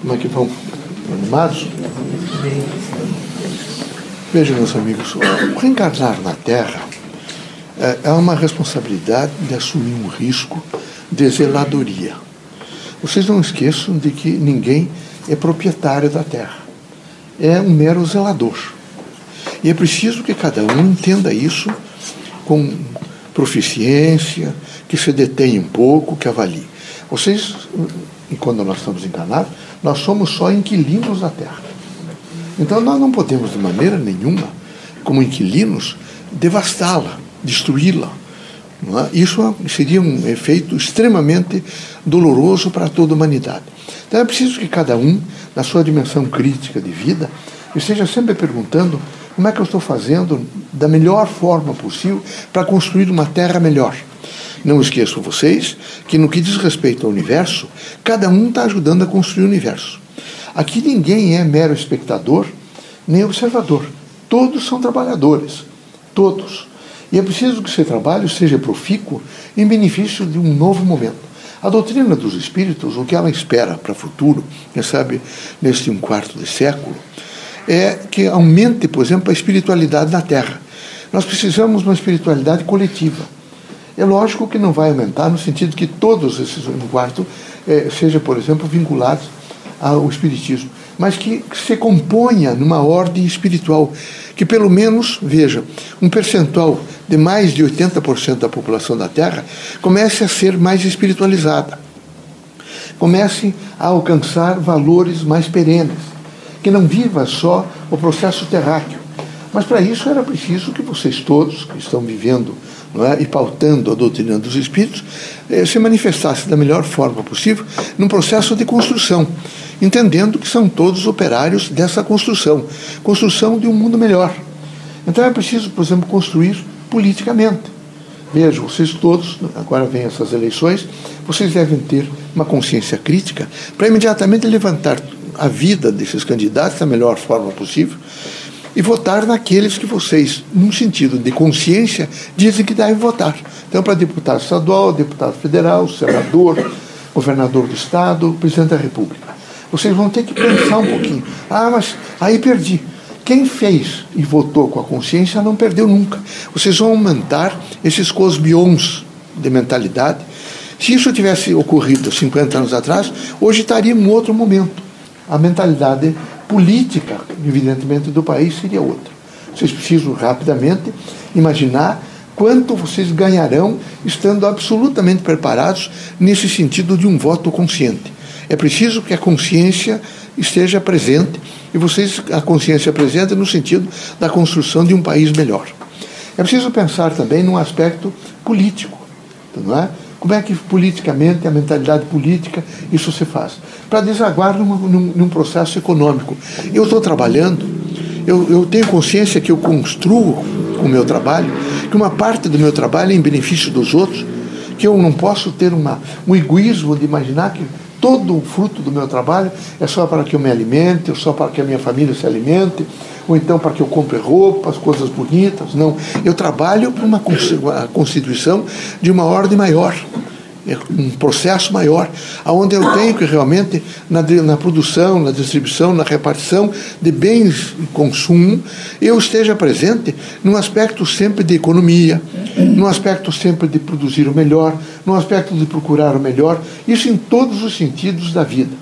Como é que vão? Animados? Vejam, meus amigos, reencarnar na Terra é, é uma responsabilidade de assumir um risco de zeladoria. Vocês não esqueçam de que ninguém é proprietário da Terra. É um mero zelador. E é preciso que cada um entenda isso com proficiência, que se detenha um pouco, que avalie. Vocês, e quando nós estamos encarnados, nós somos só inquilinos da terra. Então nós não podemos, de maneira nenhuma, como inquilinos, devastá-la, destruí-la. É? Isso seria um efeito extremamente doloroso para toda a humanidade. Então é preciso que cada um, na sua dimensão crítica de vida, esteja sempre perguntando como é que eu estou fazendo da melhor forma possível para construir uma terra melhor. Não esqueçam vocês que no que diz respeito ao universo, cada um está ajudando a construir o universo. Aqui ninguém é mero espectador nem observador. Todos são trabalhadores. Todos. E é preciso que esse trabalho seja profícuo em benefício de um novo momento. A doutrina dos espíritos, o que ela espera para o futuro, quem sabe neste um quarto de século, é que aumente, por exemplo, a espiritualidade na Terra. Nós precisamos de uma espiritualidade coletiva é lógico que não vai aumentar no sentido que todos esses no quarto é, sejam, por exemplo, vinculados ao espiritismo, mas que se componha numa ordem espiritual, que pelo menos, veja, um percentual de mais de 80% da população da Terra comece a ser mais espiritualizada, comece a alcançar valores mais perenes, que não viva só o processo terráqueo. Mas para isso era preciso que vocês todos, que estão vivendo é? e pautando a doutrina dos espíritos, eh, se manifestasse da melhor forma possível num processo de construção, entendendo que são todos operários dessa construção construção de um mundo melhor. Então é preciso, por exemplo, construir politicamente. Vejam, vocês todos, agora vem essas eleições, vocês devem ter uma consciência crítica para imediatamente levantar a vida desses candidatos da melhor forma possível e votar naqueles que vocês, num sentido de consciência, dizem que devem votar. Então, para deputado estadual, deputado federal, senador, governador do estado, presidente da república. Vocês vão ter que pensar um pouquinho. Ah, mas aí perdi. Quem fez e votou com a consciência não perdeu nunca. Vocês vão aumentar esses cosbions de mentalidade. Se isso tivesse ocorrido 50 anos atrás, hoje estaria em um outro momento. A mentalidade política, evidentemente, do país seria outra. Vocês precisam rapidamente imaginar quanto vocês ganharão estando absolutamente preparados nesse sentido de um voto consciente. É preciso que a consciência esteja presente e vocês a consciência presente no sentido da construção de um país melhor. É preciso pensar também num aspecto político, não é? Como é que politicamente, a mentalidade política, isso se faz? Para desaguar num, num, num, processo econômico. Eu estou trabalhando, eu, eu tenho consciência que eu construo o meu trabalho, que uma parte do meu trabalho é em benefício dos outros, que eu não posso ter uma, um egoísmo de imaginar que todo o fruto do meu trabalho é só para que eu me alimente, só para que a minha família se alimente, ou então para que eu compre roupas, coisas bonitas. Não. Eu trabalho para uma constituição de uma ordem maior, é um processo maior, onde eu tenho que realmente, na, na produção, na distribuição, na repartição de bens e consumo, eu esteja presente num aspecto sempre de economia, num aspecto sempre de produzir o melhor, num aspecto de procurar o melhor, isso em todos os sentidos da vida.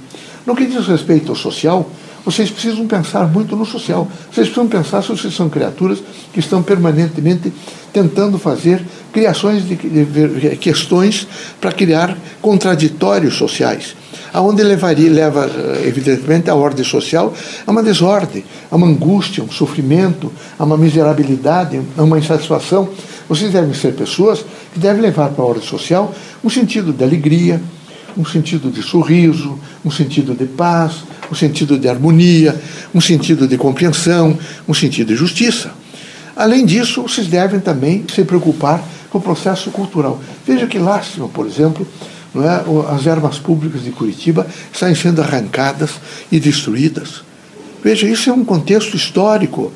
No que diz respeito ao social, vocês precisam pensar muito no social. Vocês precisam pensar se vocês são criaturas que estão permanentemente tentando fazer criações de, de questões para criar contraditórios sociais, aonde levaria leva evidentemente a ordem social a uma desordem, a uma angústia, um sofrimento, a uma miserabilidade, a uma insatisfação. Vocês devem ser pessoas que devem levar para a ordem social um sentido de alegria, um sentido de sorriso, um sentido de paz, um sentido de harmonia, um sentido de compreensão, um sentido de justiça. Além disso, vocês devem também se preocupar com o processo cultural. Veja que lástima, por exemplo, não é? as ervas públicas de Curitiba estão sendo arrancadas e destruídas. Veja, isso é um contexto histórico.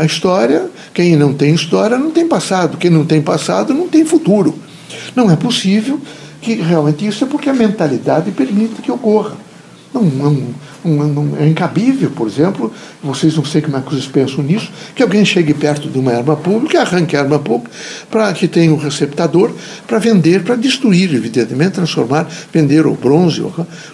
A história, quem não tem história não tem passado, quem não tem passado não tem futuro. Não é possível que realmente isso é porque a mentalidade permite que ocorra. Não, não, não, não, é incabível, por exemplo, vocês não sei como é que vocês pensam nisso, que alguém chegue perto de uma arma pública, arranque a arma pública, para que tenha um receptador para vender, para destruir, evidentemente, transformar, vender o bronze.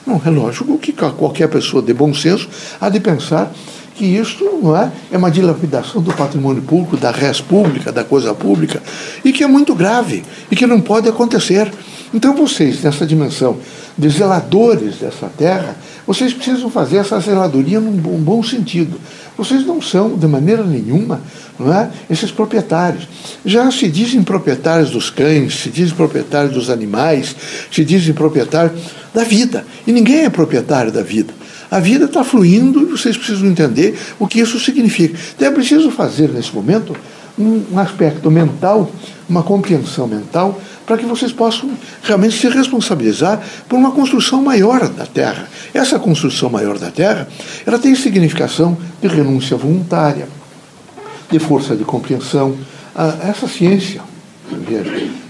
Não, é lógico que qualquer pessoa de bom senso há de pensar que isso não é, é uma dilapidação do patrimônio público, da res pública, da coisa pública, e que é muito grave e que não pode acontecer. Então vocês, nessa dimensão de zeladores dessa terra, vocês precisam fazer essa zeladoria num bom, bom sentido. Vocês não são, de maneira nenhuma, não é, esses proprietários. Já se dizem proprietários dos cães, se dizem proprietários dos animais, se dizem proprietários da vida. E ninguém é proprietário da vida. A vida está fluindo e vocês precisam entender o que isso significa. Então é preciso fazer, nesse momento, um aspecto mental, uma compreensão mental, para que vocês possam realmente se responsabilizar por uma construção maior da Terra. Essa construção maior da Terra, ela tem significação de renúncia voluntária, de força de compreensão. Ah, essa ciência,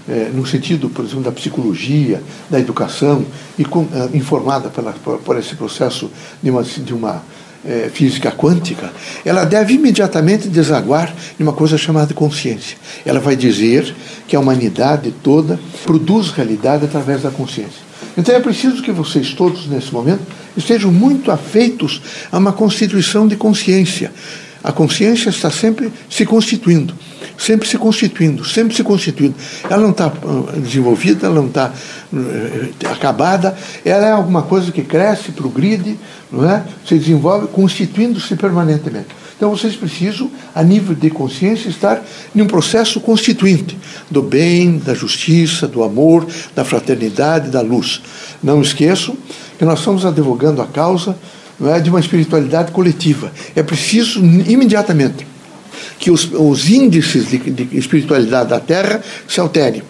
é, no sentido, por exemplo, da psicologia, da educação, e é, informada por, por, esse processo de uma, de uma é, física quântica, ela deve imediatamente desaguar em uma coisa chamada consciência. Ela vai dizer que a humanidade toda produz realidade através da consciência. Então é preciso que vocês todos, nesse momento, estejam muito afeitos a uma constituição de consciência. A consciência está sempre se constituindo sempre se constituindo, sempre se constituindo. Ela não está ah, desenvolvida, ela não está eh, acabada, ela é alguma coisa que cresce, progride, não é? se desenvolve, constituindo-se permanentemente. Então vocês precisam, a nível de consciência, estar em um processo constituinte do bem, da justiça, do amor, da fraternidade, da luz. Não esqueçam que nós estamos advogando a causa não é, de uma espiritualidade coletiva. É preciso imediatamente que os, os índices de, de espiritualidade da Terra se alterem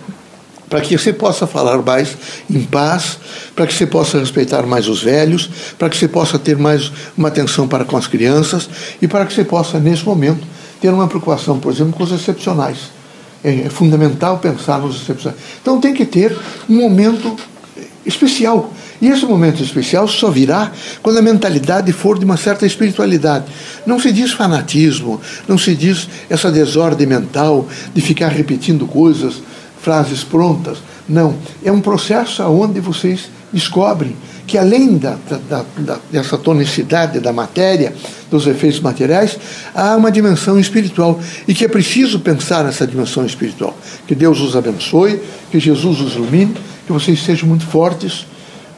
para que você possa falar mais em paz, para que você possa respeitar mais os velhos, para que você possa ter mais uma atenção para com as crianças e para que você possa, nesse momento, ter uma preocupação, por exemplo, com os excepcionais. É, é fundamental pensar nos excepcionais. Então tem que ter um momento especial e esse momento especial só virá quando a mentalidade for de uma certa espiritualidade. Não se diz fanatismo, não se diz essa desordem mental de ficar repetindo coisas, frases prontas. Não. É um processo onde vocês descobrem que além da, da, da, dessa tonicidade da matéria, dos efeitos materiais, há uma dimensão espiritual e que é preciso pensar nessa dimensão espiritual. Que Deus os abençoe, que Jesus os ilumine, que vocês sejam muito fortes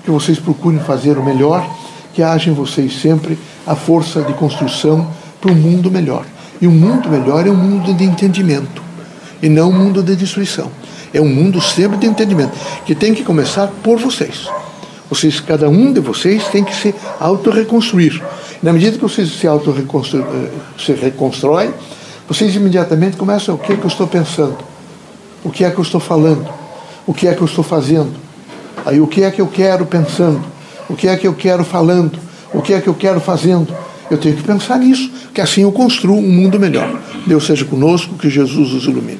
que vocês procurem fazer o melhor, que haja em vocês sempre a força de construção para um mundo melhor. E um mundo melhor é um mundo de entendimento, e não um mundo de destruição. É um mundo sempre de entendimento, que tem que começar por vocês. Vocês, cada um de vocês tem que se auto-reconstruir. Na medida que vocês se auto-reconstroem, eh, se reconstroem, vocês imediatamente começam o que é que eu estou pensando, o que é que eu estou falando, o que é que eu estou fazendo, Aí o que é que eu quero pensando? O que é que eu quero falando? O que é que eu quero fazendo? Eu tenho que pensar nisso, que assim eu construo um mundo melhor. Deus seja conosco, que Jesus os ilumine.